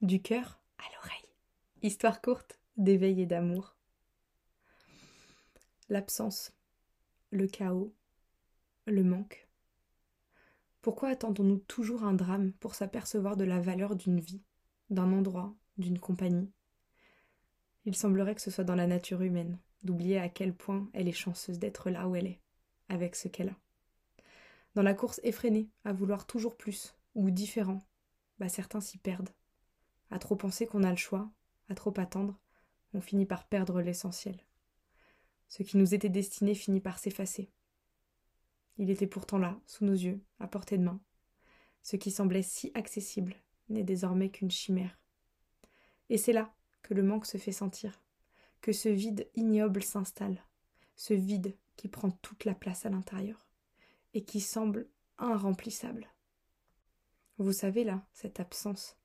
du cœur à l'oreille. Histoire courte d'éveil et d'amour. L'absence, le chaos, le manque. Pourquoi attendons-nous toujours un drame pour s'apercevoir de la valeur d'une vie, d'un endroit, d'une compagnie? Il semblerait que ce soit dans la nature humaine, d'oublier à quel point elle est chanceuse d'être là où elle est, avec ce qu'elle a. Dans la course effrénée, à vouloir toujours plus, ou différent, bah certains s'y perdent. À trop penser qu'on a le choix, à trop attendre, on finit par perdre l'essentiel. Ce qui nous était destiné finit par s'effacer. Il était pourtant là, sous nos yeux, à portée de main. Ce qui semblait si accessible n'est désormais qu'une chimère. Et c'est là que le manque se fait sentir, que ce vide ignoble s'installe, ce vide qui prend toute la place à l'intérieur, et qui semble irremplissable. Vous savez là, cette absence,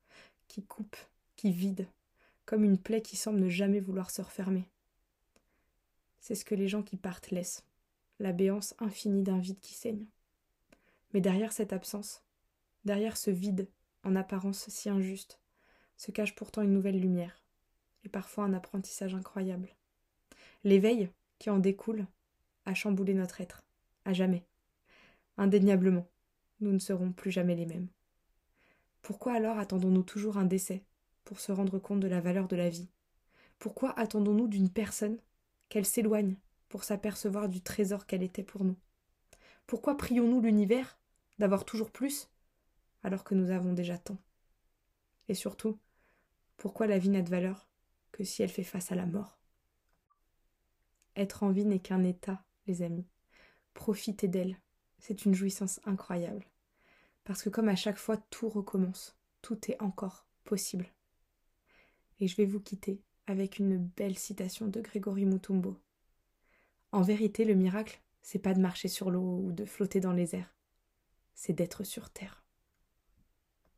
qui coupe, qui vide, comme une plaie qui semble ne jamais vouloir se refermer. C'est ce que les gens qui partent laissent, la béance infinie d'un vide qui saigne. Mais derrière cette absence, derrière ce vide, en apparence si injuste, se cache pourtant une nouvelle lumière, et parfois un apprentissage incroyable. L'éveil, qui en découle, a chamboulé notre être, à jamais. Indéniablement, nous ne serons plus jamais les mêmes. Pourquoi alors attendons-nous toujours un décès pour se rendre compte de la valeur de la vie? Pourquoi attendons-nous d'une personne qu'elle s'éloigne pour s'apercevoir du trésor qu'elle était pour nous? Pourquoi prions-nous l'univers d'avoir toujours plus alors que nous avons déjà tant? Et surtout, pourquoi la vie n'a de valeur que si elle fait face à la mort? Être en vie n'est qu'un état, les amis. Profitez d'elle. C'est une jouissance incroyable. Parce que comme à chaque fois tout recommence, tout est encore possible. Et je vais vous quitter avec une belle citation de Grégory Mutombo. En vérité, le miracle, c'est pas de marcher sur l'eau ou de flotter dans les airs, c'est d'être sur terre.